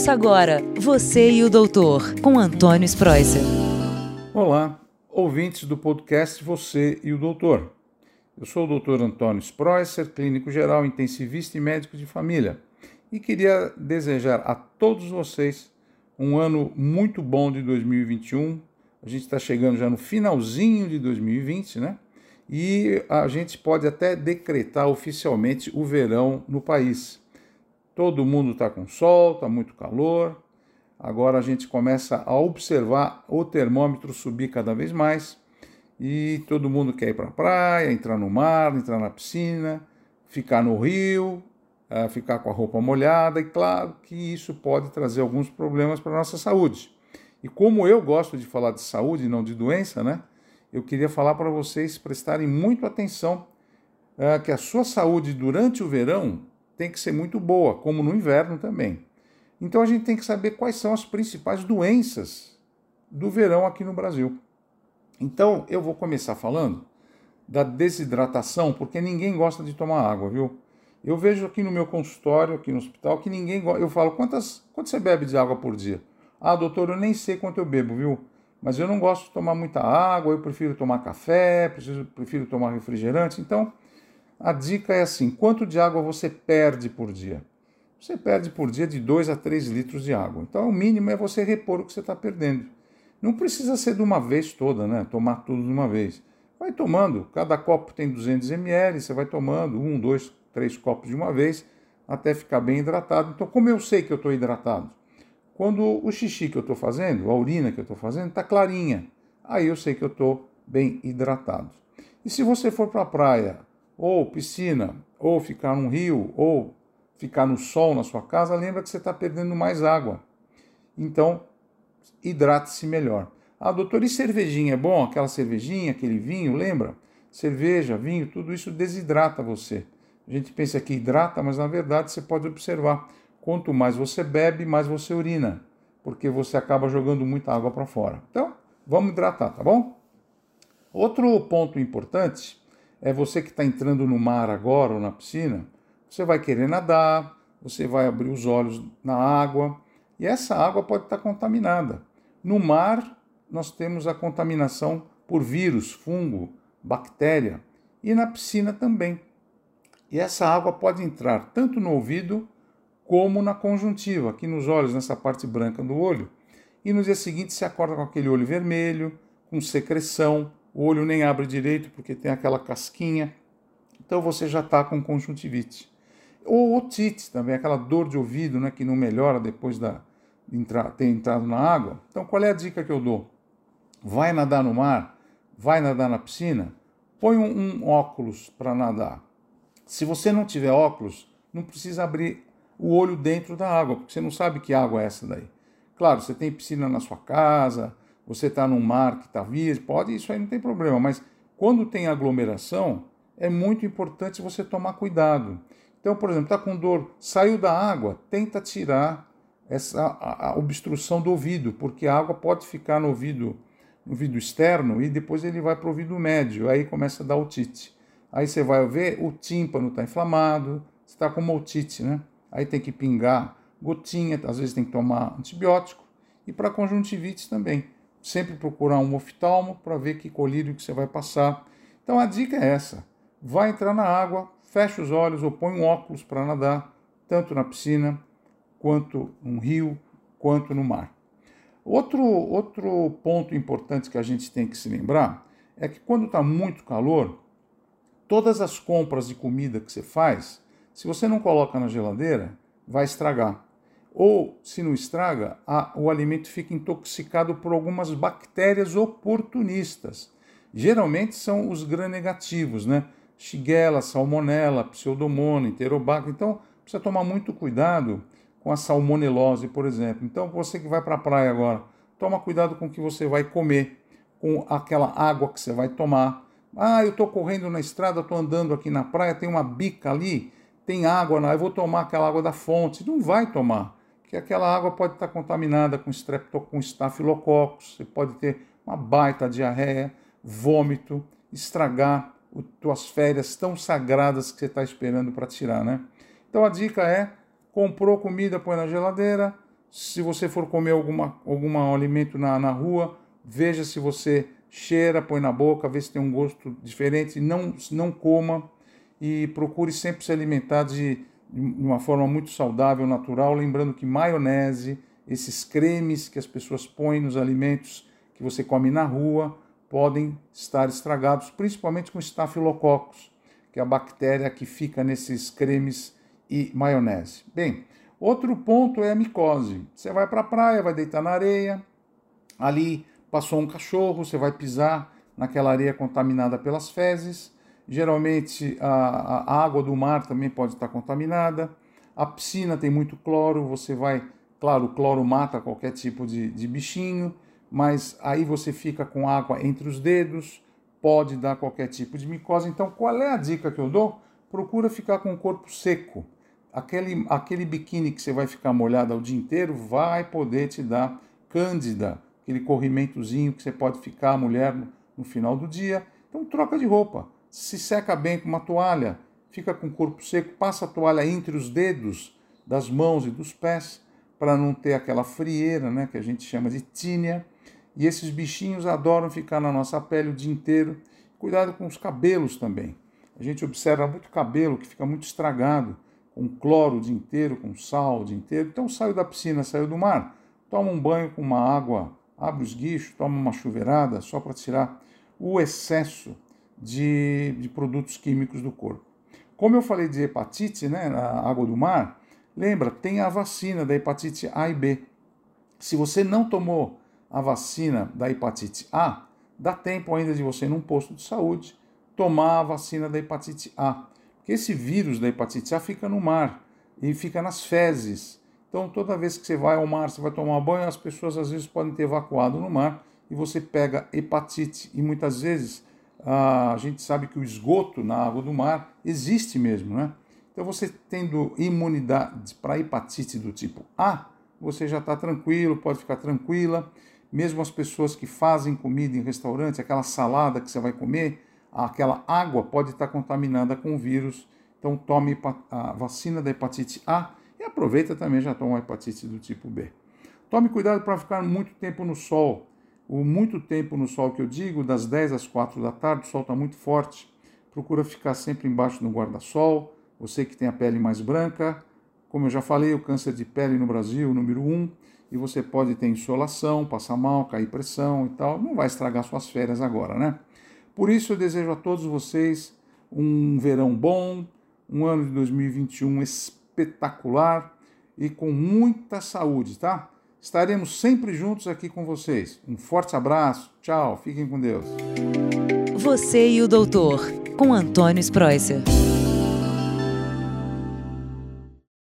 Ouça agora Você e o Doutor, com Antônio Spreuser. Olá, ouvintes do podcast Você e o Doutor. Eu sou o doutor Antônio Spreuser, clínico geral, intensivista e médico de família, e queria desejar a todos vocês um ano muito bom de 2021. A gente está chegando já no finalzinho de 2020, né? E a gente pode até decretar oficialmente o verão no país. Todo mundo está com sol, está muito calor. Agora a gente começa a observar o termômetro subir cada vez mais e todo mundo quer ir para a praia, entrar no mar, entrar na piscina, ficar no rio, eh, ficar com a roupa molhada, e claro que isso pode trazer alguns problemas para a nossa saúde. E como eu gosto de falar de saúde e não de doença, né? Eu queria falar para vocês prestarem muito atenção é, que a sua saúde durante o verão tem que ser muito boa, como no inverno também. Então a gente tem que saber quais são as principais doenças do verão aqui no Brasil. Então, eu vou começar falando da desidratação, porque ninguém gosta de tomar água, viu? Eu vejo aqui no meu consultório, aqui no hospital, que ninguém gosta. Eu falo, quantas, quanto você bebe de água por dia? Ah, doutor, eu nem sei quanto eu bebo, viu? Mas eu não gosto de tomar muita água, eu prefiro tomar café, preciso, prefiro tomar refrigerante. Então, a dica é assim: quanto de água você perde por dia? Você perde por dia de 2 a 3 litros de água. Então, o mínimo é você repor o que você está perdendo. Não precisa ser de uma vez toda, né? Tomar tudo de uma vez. Vai tomando, cada copo tem 200 ml, você vai tomando um, dois, três copos de uma vez, até ficar bem hidratado. Então, como eu sei que eu estou hidratado? Quando o xixi que eu estou fazendo, a urina que eu estou fazendo, está clarinha, aí eu sei que eu estou bem hidratado. E se você for para a praia, ou piscina, ou ficar num rio, ou ficar no sol na sua casa, lembra que você está perdendo mais água. Então, hidrate-se melhor. Ah, doutor, e cervejinha é bom? Aquela cervejinha, aquele vinho, lembra? Cerveja, vinho, tudo isso desidrata você. A gente pensa que hidrata, mas na verdade você pode observar. Quanto mais você bebe, mais você urina, porque você acaba jogando muita água para fora. Então, vamos hidratar, tá bom? Outro ponto importante é você que está entrando no mar agora ou na piscina, você vai querer nadar, você vai abrir os olhos na água, e essa água pode estar contaminada. No mar, nós temos a contaminação por vírus, fungo, bactéria e na piscina também. E essa água pode entrar tanto no ouvido como na conjuntiva, aqui nos olhos, nessa parte branca do olho. E no dia seguinte se acorda com aquele olho vermelho, com secreção, o olho nem abre direito porque tem aquela casquinha. Então você já está com conjuntivite. Ou otite também, aquela dor de ouvido né, que não melhora depois da, entrar, ter entrado na água. Então, qual é a dica que eu dou? Vai nadar no mar? Vai nadar na piscina? Põe um, um óculos para nadar. Se você não tiver óculos, não precisa abrir o olho dentro da água, porque você não sabe que água é essa daí. Claro, você tem piscina na sua casa, você está num mar que está virgem, pode, isso aí não tem problema, mas quando tem aglomeração, é muito importante você tomar cuidado. Então, por exemplo, está com dor, saiu da água, tenta tirar essa a, obstrução do ouvido, porque a água pode ficar no ouvido, no ouvido externo e depois ele vai para o ouvido médio, aí começa a dar otite. Aí você vai ver, o tímpano está inflamado, você está com uma otite, né? Aí tem que pingar gotinha, às vezes tem que tomar antibiótico. E para conjuntivite também. Sempre procurar um oftalmo para ver que colírio que você vai passar. Então a dica é essa: vai entrar na água, fecha os olhos ou põe um óculos para nadar, tanto na piscina quanto no rio, quanto no mar. Outro, outro ponto importante que a gente tem que se lembrar é que quando está muito calor, todas as compras de comida que você faz, se você não coloca na geladeira, vai estragar. Ou, se não estraga, a, o alimento fica intoxicado por algumas bactérias oportunistas. Geralmente são os gram-negativos, né? Shigella, Salmonella, Pseudomonas, Enterobacter. Então, precisa tomar muito cuidado com a salmonelose, por exemplo. Então, você que vai para a praia agora, toma cuidado com o que você vai comer, com aquela água que você vai tomar. Ah, eu estou correndo na estrada, estou andando aqui na praia, tem uma bica ali, tem água, eu vou tomar aquela água da fonte. Não vai tomar, porque aquela água pode estar contaminada com com estafilococcus, você pode ter uma baita diarreia, vômito, estragar as tuas férias tão sagradas que você está esperando para tirar, né? Então a dica é Comprou comida, põe na geladeira, Se você for comer alguma, algum alimento na, na rua, veja se você cheira, põe na boca, vê se tem um gosto diferente, não, não coma e procure sempre se alimentar de, de uma forma muito saudável, natural, lembrando que maionese, esses cremes que as pessoas põem nos alimentos que você come na rua, podem estar estragados, principalmente com estafilococcus, que é a bactéria que fica nesses cremes e maionese. Bem, outro ponto é a micose. Você vai para a praia, vai deitar na areia, ali passou um cachorro, você vai pisar naquela areia contaminada pelas fezes. Geralmente a, a água do mar também pode estar contaminada. A piscina tem muito cloro, você vai, claro, o cloro mata qualquer tipo de, de bichinho, mas aí você fica com água entre os dedos, pode dar qualquer tipo de micose. Então, qual é a dica que eu dou? Procura ficar com o corpo seco. Aquele, aquele biquíni que você vai ficar molhado o dia inteiro vai poder te dar cândida, aquele corrimentozinho que você pode ficar, mulher, no, no final do dia. Então troca de roupa. Se seca bem com uma toalha, fica com o corpo seco, passa a toalha entre os dedos das mãos e dos pés para não ter aquela frieira, né, que a gente chama de tínia. E esses bichinhos adoram ficar na nossa pele o dia inteiro. Cuidado com os cabelos também. A gente observa muito cabelo que fica muito estragado, com cloro o dia inteiro, com sal o dia inteiro. Então saiu da piscina, saiu do mar, toma um banho com uma água abre os guichos, toma uma chuveirada só para tirar o excesso de, de produtos químicos do corpo. Como eu falei de hepatite, né, na água do mar, lembra, tem a vacina da hepatite A e B. Se você não tomou a vacina da hepatite A, dá tempo ainda de você, num posto de saúde, tomar a vacina da hepatite A. Porque esse vírus da hepatite A fica no mar e fica nas fezes então, toda vez que você vai ao mar, você vai tomar banho, as pessoas às vezes podem ter evacuado no mar e você pega hepatite. E muitas vezes a gente sabe que o esgoto na água do mar existe mesmo, né? Então, você tendo imunidade para hepatite do tipo A, você já está tranquilo, pode ficar tranquila. Mesmo as pessoas que fazem comida em restaurante, aquela salada que você vai comer, aquela água pode estar contaminada com vírus. Então, tome a vacina da hepatite A e aproveita também já toma hepatite do tipo B. Tome cuidado para ficar muito tempo no sol. O muito tempo no sol que eu digo, das 10 às 4 da tarde, o sol está muito forte. Procura ficar sempre embaixo do guarda-sol. Você que tem a pele mais branca, como eu já falei, o câncer de pele no Brasil, número 1, um, e você pode ter insolação, passar mal, cair pressão e tal. Não vai estragar suas férias agora, né? Por isso eu desejo a todos vocês um verão bom, um ano de 2021 espetacular espetacular e com muita saúde, tá? Estaremos sempre juntos aqui com vocês. Um forte abraço, tchau, fiquem com Deus. Você e o Doutor, com Antônio Spreuser.